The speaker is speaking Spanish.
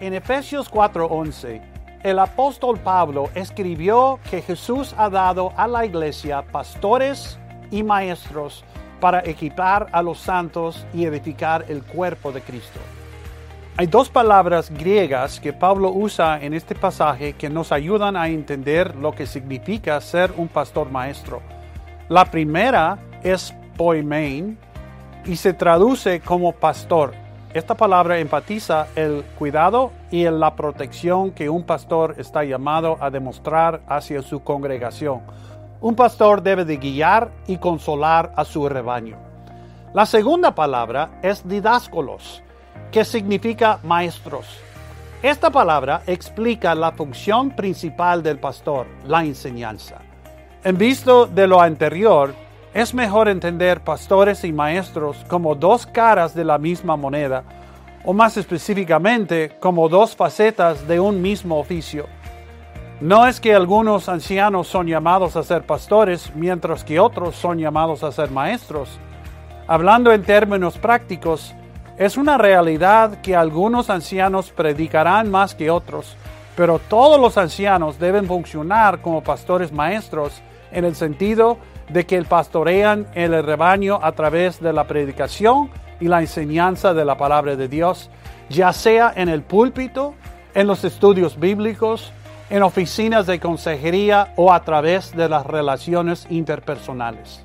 En Efesios 4:11, el apóstol Pablo escribió que Jesús ha dado a la iglesia pastores y maestros para equipar a los santos y edificar el cuerpo de Cristo. Hay dos palabras griegas que Pablo usa en este pasaje que nos ayudan a entender lo que significa ser un pastor maestro. La primera es poimen y se traduce como pastor. Esta palabra enfatiza el cuidado y la protección que un pastor está llamado a demostrar hacia su congregación. Un pastor debe de guiar y consolar a su rebaño. La segunda palabra es didáscolos, que significa maestros. Esta palabra explica la función principal del pastor, la enseñanza. En visto de lo anterior, es mejor entender pastores y maestros como dos caras de la misma moneda, o más específicamente como dos facetas de un mismo oficio. No es que algunos ancianos son llamados a ser pastores mientras que otros son llamados a ser maestros. Hablando en términos prácticos, es una realidad que algunos ancianos predicarán más que otros, pero todos los ancianos deben funcionar como pastores maestros en el sentido de que pastorean el rebaño a través de la predicación y la enseñanza de la palabra de Dios, ya sea en el púlpito, en los estudios bíblicos, en oficinas de consejería o a través de las relaciones interpersonales.